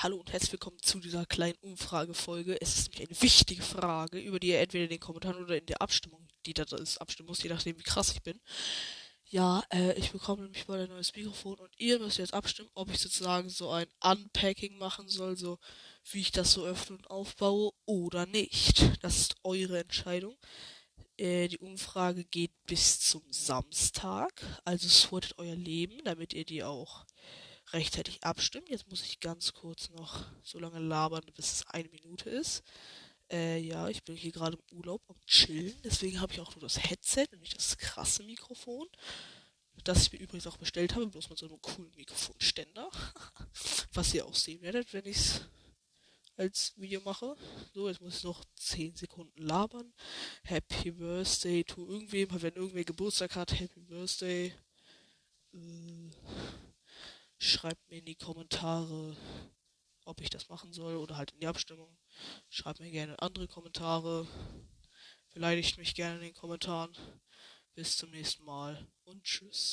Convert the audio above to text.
Hallo und herzlich willkommen zu dieser kleinen Umfragefolge. Es ist nämlich eine wichtige Frage, über die ihr entweder in den Kommentaren oder in der Abstimmung, die da ist, abstimmen muss, je nachdem, wie krass ich bin. Ja, äh, ich bekomme nämlich bald ein neues Mikrofon und ihr müsst jetzt abstimmen, ob ich sozusagen so ein Unpacking machen soll, so wie ich das so öffne und aufbaue oder nicht. Das ist eure Entscheidung. Äh, die Umfrage geht bis zum Samstag, also sortet euer Leben, damit ihr die auch rechtzeitig abstimmen. Jetzt muss ich ganz kurz noch so lange labern, bis es eine Minute ist. Äh, ja, ich bin hier gerade im Urlaub und chillen. Deswegen habe ich auch nur das Headset und nicht das krasse Mikrofon. Das ich mir übrigens auch bestellt habe, bloß mit so einem coolen Mikrofonständer. Was ihr auch sehen werdet, wenn ich es als Video mache. So, jetzt muss ich noch 10 Sekunden labern. Happy Birthday to irgendwem, wenn irgendwer Geburtstag hat, Happy Birthday. Äh, schreibt mir in die Kommentare, ob ich das machen soll oder halt in die Abstimmung. Schreibt mir gerne andere Kommentare. Beleidigt mich gerne in den Kommentaren. Bis zum nächsten Mal und tschüss.